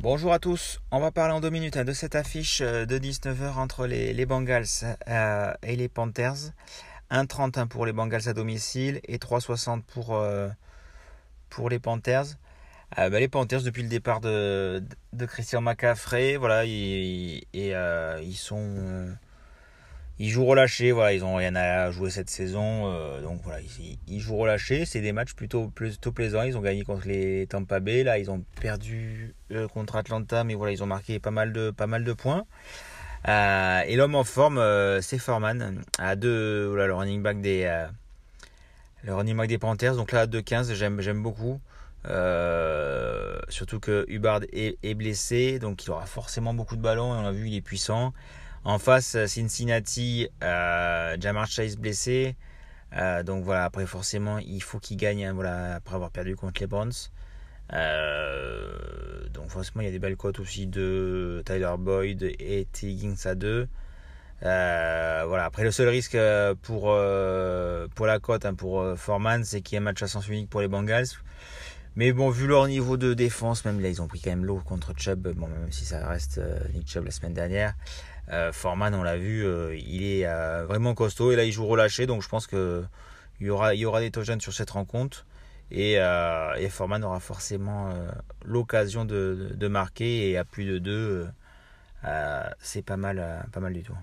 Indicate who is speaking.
Speaker 1: Bonjour à tous, on va parler en deux minutes hein, de cette affiche euh, de 19h entre les, les Bengals euh, et les Panthers. 1,31 pour les Bengals à domicile et 3,60 pour, euh, pour les Panthers. Bah, les Panthers, depuis le départ de, de Christian McCaffrey, voilà, ils, ils sont ils jouent relâchés, voilà, ils ont rien à jouer cette saison, euh, donc voilà, ils, ils jouent relâchés. C'est des matchs plutôt plutôt plaisants. Ils ont gagné contre les Tampa Bay, là, ils ont perdu euh, contre Atlanta, mais voilà, ils ont marqué pas mal de pas mal de points. Euh, et l'homme en forme, c'est Foreman à deux, voilà, le running back des le running back des Panthers. Donc là, à 2-15, j'aime beaucoup. surtout que Hubbard est, blessé, donc il aura forcément beaucoup de ballons. Et on a vu, il est puissant. En face, euh, Cincinnati, euh, Jamar Chase blessé. Euh, donc voilà, après forcément, il faut qu'il gagne hein, voilà, après avoir perdu contre les Browns. donc forcément, il y a des belles cotes aussi de Tyler Boyd et T. Higgins à 2. Voilà. Après, le seul risque pour, pour la cote, hein, pour Foreman, c'est qu'il y a un match à sens unique pour les Bengals. Mais bon, vu leur niveau de défense, même là, ils ont pris quand même l'eau contre Chubb, même si ça reste Nick Chubb la semaine dernière. Euh, Forman, on l'a vu, euh, il est euh, vraiment costaud et là il joue relâché, donc je pense qu'il y aura, il y aura des touchdowns sur cette rencontre. Et, Forman aura forcément l'occasion de, de, marquer et à plus de deux, c'est pas mal, pas mal du tout.